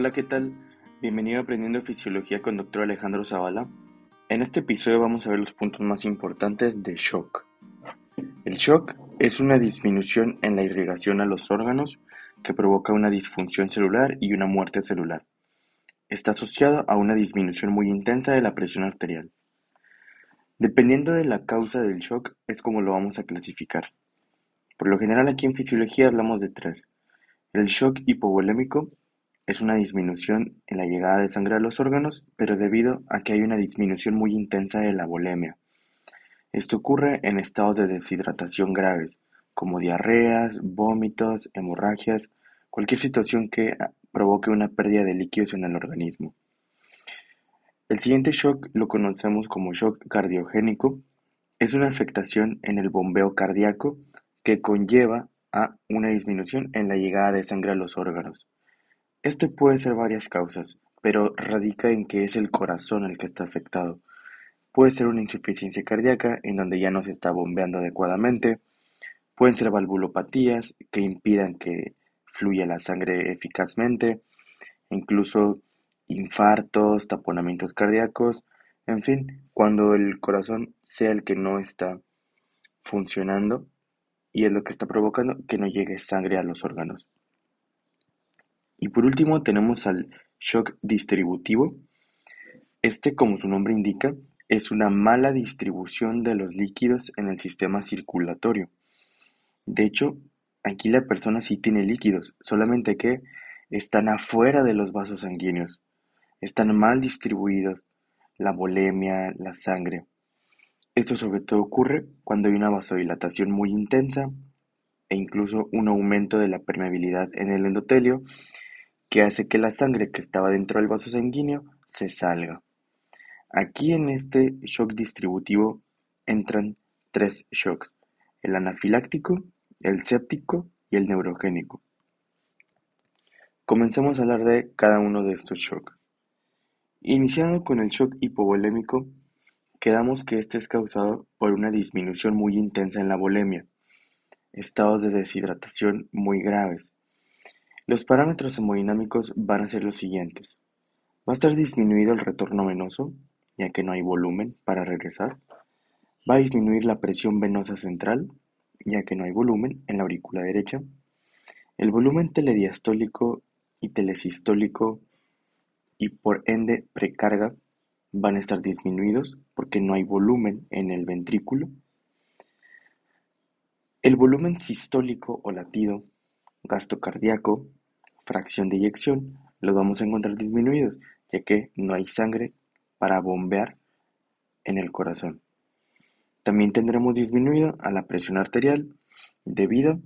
Hola, ¿qué tal? Bienvenido a Aprendiendo Fisiología con Dr. Alejandro Zavala. En este episodio vamos a ver los puntos más importantes de shock. El shock es una disminución en la irrigación a los órganos que provoca una disfunción celular y una muerte celular. Está asociado a una disminución muy intensa de la presión arterial. Dependiendo de la causa del shock es como lo vamos a clasificar. Por lo general aquí en fisiología hablamos de tres. El shock hipovolémico es una disminución en la llegada de sangre a los órganos, pero debido a que hay una disminución muy intensa de la volemia. Esto ocurre en estados de deshidratación graves, como diarreas, vómitos, hemorragias, cualquier situación que provoque una pérdida de líquidos en el organismo. El siguiente shock lo conocemos como shock cardiogénico. Es una afectación en el bombeo cardíaco que conlleva a una disminución en la llegada de sangre a los órganos. Este puede ser varias causas, pero radica en que es el corazón el que está afectado. Puede ser una insuficiencia cardíaca en donde ya no se está bombeando adecuadamente. Pueden ser valvulopatías que impidan que fluya la sangre eficazmente. Incluso infartos, taponamientos cardíacos. En fin, cuando el corazón sea el que no está funcionando y es lo que está provocando que no llegue sangre a los órganos. Y por último tenemos al shock distributivo. Este, como su nombre indica, es una mala distribución de los líquidos en el sistema circulatorio. De hecho, aquí la persona sí tiene líquidos, solamente que están afuera de los vasos sanguíneos. Están mal distribuidos la volemia, la sangre. Esto sobre todo ocurre cuando hay una vasodilatación muy intensa e incluso un aumento de la permeabilidad en el endotelio que hace que la sangre que estaba dentro del vaso sanguíneo se salga. Aquí en este shock distributivo entran tres shocks, el anafiláctico, el séptico y el neurogénico. Comencemos a hablar de cada uno de estos shocks. Iniciando con el shock hipovolémico, quedamos que este es causado por una disminución muy intensa en la volemia, estados de deshidratación muy graves, los parámetros hemodinámicos van a ser los siguientes. Va a estar disminuido el retorno venoso, ya que no hay volumen para regresar. Va a disminuir la presión venosa central, ya que no hay volumen en la aurícula derecha. El volumen telediastólico y telesistólico y por ende precarga van a estar disminuidos porque no hay volumen en el ventrículo. El volumen sistólico o latido, gasto cardíaco, fracción de eyección los vamos a encontrar disminuidos, ya que no hay sangre para bombear en el corazón. También tendremos disminuido a la presión arterial debido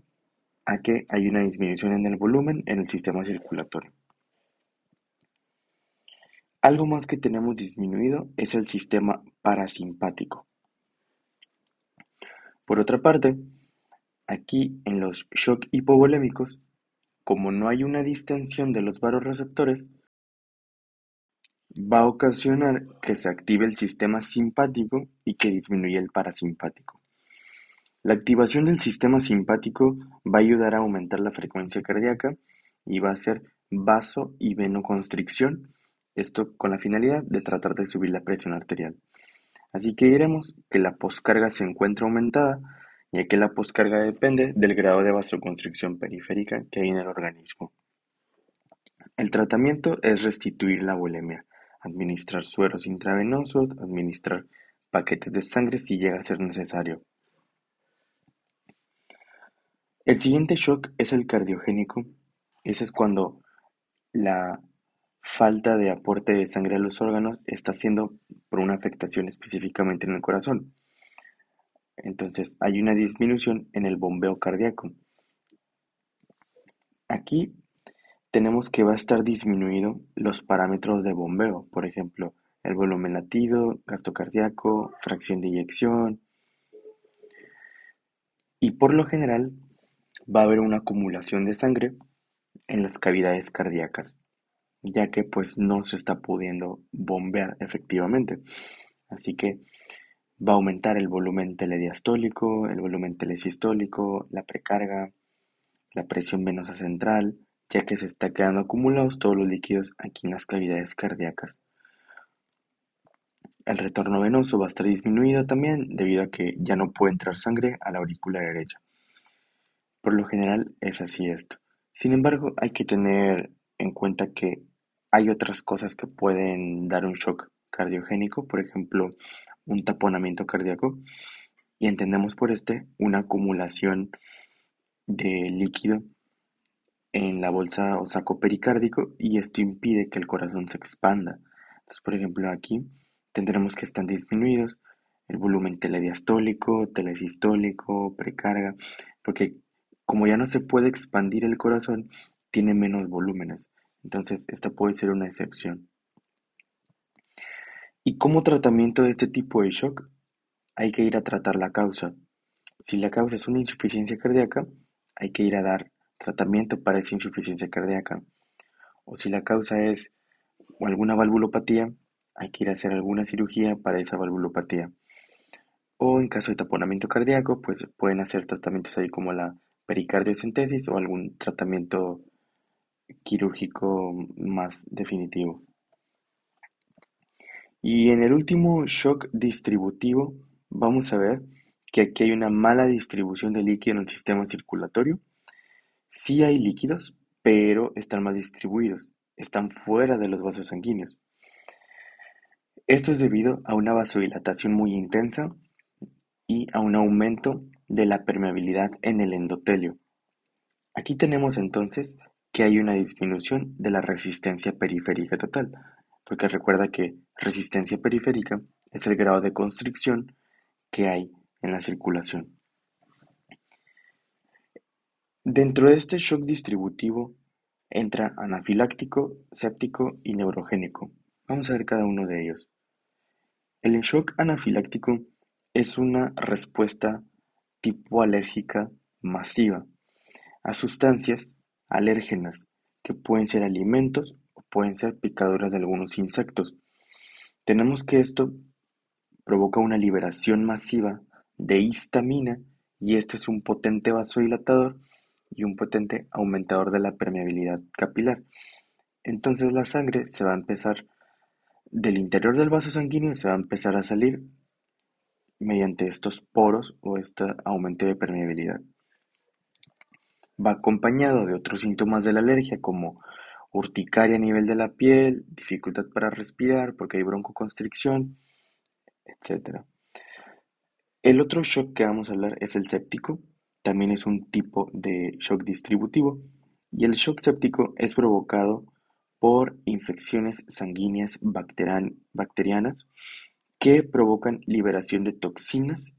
a que hay una disminución en el volumen en el sistema circulatorio. Algo más que tenemos disminuido es el sistema parasimpático. Por otra parte, aquí en los shock hipovolémicos como no hay una distensión de los varoreceptores, va a ocasionar que se active el sistema simpático y que disminuya el parasimpático. La activación del sistema simpático va a ayudar a aumentar la frecuencia cardíaca y va a hacer vaso y venoconstricción, esto con la finalidad de tratar de subir la presión arterial. Así que diremos que la poscarga se encuentra aumentada ya que la poscarga depende del grado de vasoconstricción periférica que hay en el organismo. El tratamiento es restituir la bulimia, administrar sueros intravenosos, administrar paquetes de sangre si llega a ser necesario. El siguiente shock es el cardiogénico. Ese es cuando la falta de aporte de sangre a los órganos está siendo por una afectación específicamente en el corazón. Entonces hay una disminución en el bombeo cardíaco. Aquí tenemos que va a estar disminuido los parámetros de bombeo, por ejemplo, el volumen latido, gasto cardíaco, fracción de eyección. Y por lo general va a haber una acumulación de sangre en las cavidades cardíacas, ya que pues no se está pudiendo bombear efectivamente. Así que Va a aumentar el volumen telediastólico, el volumen telesistólico, la precarga, la presión venosa central, ya que se está quedando acumulados todos los líquidos aquí en las cavidades cardíacas. El retorno venoso va a estar disminuido también debido a que ya no puede entrar sangre a la aurícula derecha. Por lo general es así esto. Sin embargo, hay que tener en cuenta que hay otras cosas que pueden dar un shock cardiogénico, por ejemplo, un taponamiento cardíaco, y entendemos por este una acumulación de líquido en la bolsa o saco pericárdico y esto impide que el corazón se expanda. Entonces, por ejemplo, aquí tendremos que están disminuidos el volumen telediastólico, telesistólico, precarga, porque como ya no se puede expandir el corazón, tiene menos volúmenes. Entonces, esta puede ser una excepción. Y como tratamiento de este tipo de shock, hay que ir a tratar la causa. Si la causa es una insuficiencia cardíaca, hay que ir a dar tratamiento para esa insuficiencia cardíaca. O si la causa es alguna valvulopatía, hay que ir a hacer alguna cirugía para esa valvulopatía. O en caso de taponamiento cardíaco, pues pueden hacer tratamientos ahí como la pericardiocentesis o algún tratamiento quirúrgico más definitivo. Y en el último shock distributivo, vamos a ver que aquí hay una mala distribución de líquido en el sistema circulatorio. Sí hay líquidos, pero están más distribuidos, están fuera de los vasos sanguíneos. Esto es debido a una vasodilatación muy intensa y a un aumento de la permeabilidad en el endotelio. Aquí tenemos entonces que hay una disminución de la resistencia periférica total, porque recuerda que resistencia periférica es el grado de constricción que hay en la circulación. Dentro de este shock distributivo entra anafiláctico, séptico y neurogénico. Vamos a ver cada uno de ellos. El shock anafiláctico es una respuesta tipo alérgica masiva a sustancias alérgenas que pueden ser alimentos o pueden ser picaduras de algunos insectos. Tenemos que esto provoca una liberación masiva de histamina y este es un potente vasodilatador y un potente aumentador de la permeabilidad capilar. Entonces la sangre se va a empezar del interior del vaso sanguíneo se va a empezar a salir mediante estos poros o este aumento de permeabilidad. Va acompañado de otros síntomas de la alergia como urticaria a nivel de la piel, dificultad para respirar porque hay broncoconstricción, etc. El otro shock que vamos a hablar es el séptico, también es un tipo de shock distributivo y el shock séptico es provocado por infecciones sanguíneas bacterianas que provocan liberación de toxinas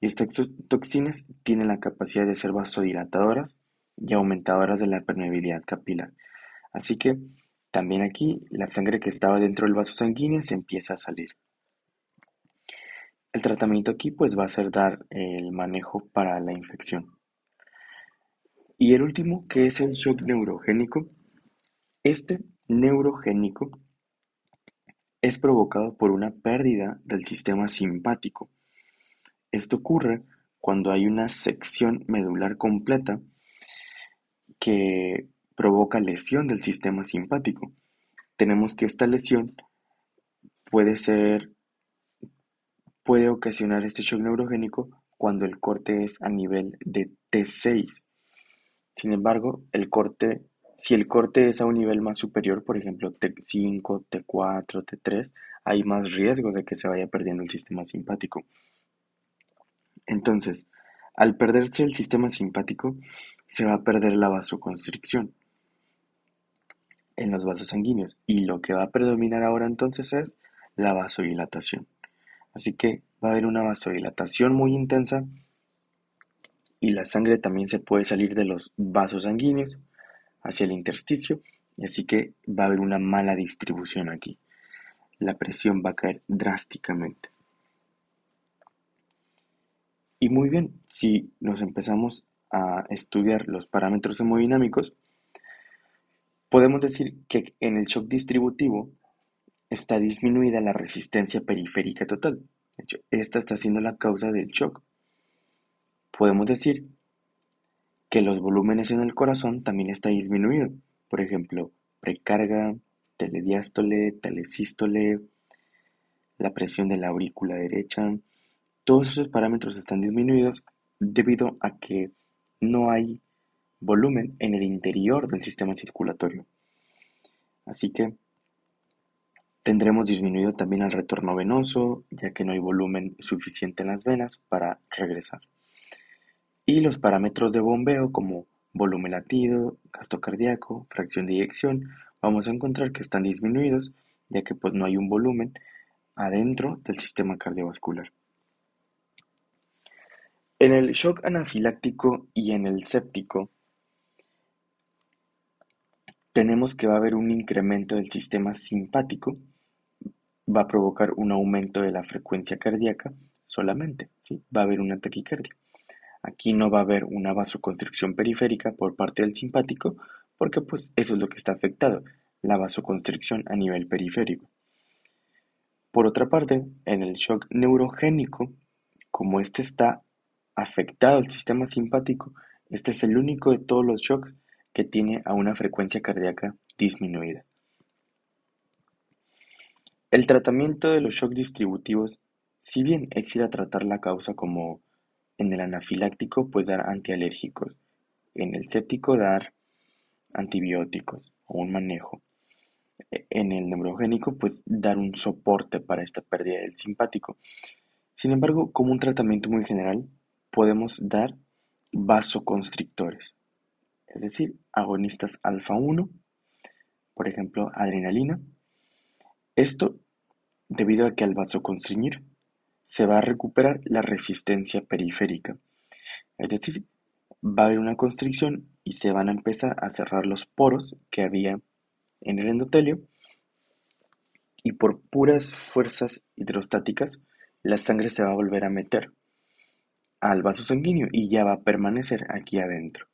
y estas toxinas tienen la capacidad de ser vasodilatadoras y aumentadoras de la permeabilidad capilar. Así que también aquí la sangre que estaba dentro del vaso sanguíneo se empieza a salir. El tratamiento aquí pues va a ser dar el manejo para la infección. Y el último que es el shock neurogénico. Este neurogénico es provocado por una pérdida del sistema simpático. Esto ocurre cuando hay una sección medular completa que provoca lesión del sistema simpático. Tenemos que esta lesión puede ser puede ocasionar este shock neurogénico cuando el corte es a nivel de T6. Sin embargo, el corte si el corte es a un nivel más superior, por ejemplo T5, T4, T3, hay más riesgo de que se vaya perdiendo el sistema simpático. Entonces, al perderse el sistema simpático, se va a perder la vasoconstricción en los vasos sanguíneos y lo que va a predominar ahora entonces es la vasodilatación. Así que va a haber una vasodilatación muy intensa y la sangre también se puede salir de los vasos sanguíneos hacia el intersticio así que va a haber una mala distribución aquí. La presión va a caer drásticamente. Y muy bien, si nos empezamos a estudiar los parámetros hemodinámicos, podemos decir que en el shock distributivo está disminuida la resistencia periférica total. Esta está siendo la causa del shock. Podemos decir que los volúmenes en el corazón también está disminuido, por ejemplo, precarga, telediástole, telesístole, la presión de la aurícula derecha. Todos esos parámetros están disminuidos debido a que no hay volumen en el interior del sistema circulatorio. Así que tendremos disminuido también el retorno venoso, ya que no hay volumen suficiente en las venas para regresar. Y los parámetros de bombeo como volumen latido, gasto cardíaco, fracción de eyección, vamos a encontrar que están disminuidos, ya que pues no hay un volumen adentro del sistema cardiovascular. En el shock anafiláctico y en el séptico, tenemos que va a haber un incremento del sistema simpático, va a provocar un aumento de la frecuencia cardíaca solamente, ¿sí? va a haber una taquicardia. Aquí no va a haber una vasoconstricción periférica por parte del simpático, porque pues eso es lo que está afectado, la vasoconstricción a nivel periférico. Por otra parte, en el shock neurogénico, como este está afectado al sistema simpático, este es el único de todos los shocks que tiene a una frecuencia cardíaca disminuida. El tratamiento de los shocks distributivos, si bien es ir a tratar la causa como en el anafiláctico, pues dar antialérgicos, en el séptico dar antibióticos o un manejo, en el neurogénico, pues dar un soporte para esta pérdida del simpático. Sin embargo, como un tratamiento muy general, podemos dar vasoconstrictores es decir, agonistas alfa-1, por ejemplo, adrenalina. Esto debido a que al vasoconstriñir se va a recuperar la resistencia periférica, es decir, va a haber una constricción y se van a empezar a cerrar los poros que había en el endotelio y por puras fuerzas hidrostáticas la sangre se va a volver a meter al vaso sanguíneo y ya va a permanecer aquí adentro.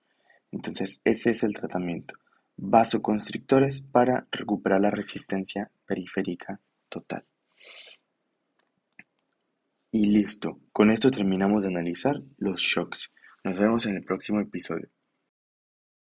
Entonces, ese es el tratamiento. Vasoconstrictores para recuperar la resistencia periférica total. Y listo. Con esto terminamos de analizar los shocks. Nos vemos en el próximo episodio.